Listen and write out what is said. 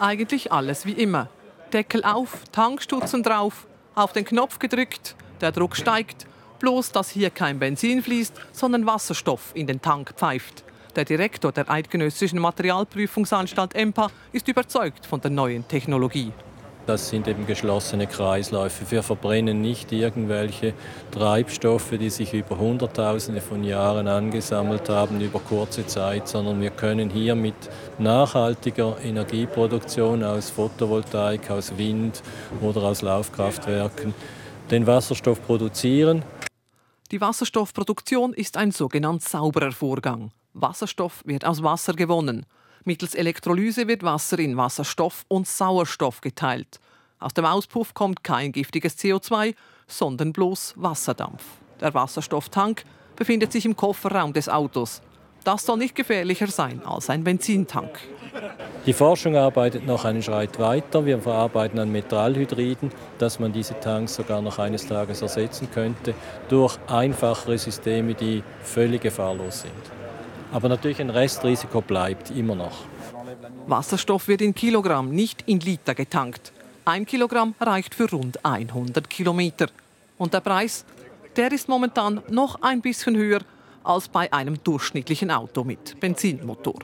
Eigentlich alles wie immer. Deckel auf, Tankstutzen drauf, auf den Knopf gedrückt, der Druck steigt, bloß dass hier kein Benzin fließt, sondern Wasserstoff in den Tank pfeift. Der Direktor der Eidgenössischen Materialprüfungsanstalt EMPA ist überzeugt von der neuen Technologie. Das sind eben geschlossene Kreisläufe. Wir verbrennen nicht irgendwelche Treibstoffe, die sich über Hunderttausende von Jahren angesammelt haben über kurze Zeit, sondern wir können hier mit nachhaltiger Energieproduktion aus Photovoltaik, aus Wind oder aus Laufkraftwerken den Wasserstoff produzieren. Die Wasserstoffproduktion ist ein sogenannt sauberer Vorgang. Wasserstoff wird aus Wasser gewonnen. Mittels Elektrolyse wird Wasser in Wasserstoff und Sauerstoff geteilt. Aus dem Auspuff kommt kein giftiges CO2, sondern bloß Wasserdampf. Der Wasserstofftank befindet sich im Kofferraum des Autos. Das soll nicht gefährlicher sein als ein Benzintank. Die Forschung arbeitet noch einen Schritt weiter. Wir verarbeiten an Metallhydriden, dass man diese Tanks sogar noch eines Tages ersetzen könnte durch einfachere Systeme, die völlig gefahrlos sind. Aber natürlich ein Restrisiko bleibt immer noch. Wasserstoff wird in Kilogramm, nicht in Liter getankt. Ein Kilogramm reicht für rund 100 Kilometer. Und der Preis, der ist momentan noch ein bisschen höher als bei einem durchschnittlichen Auto mit Benzinmotor.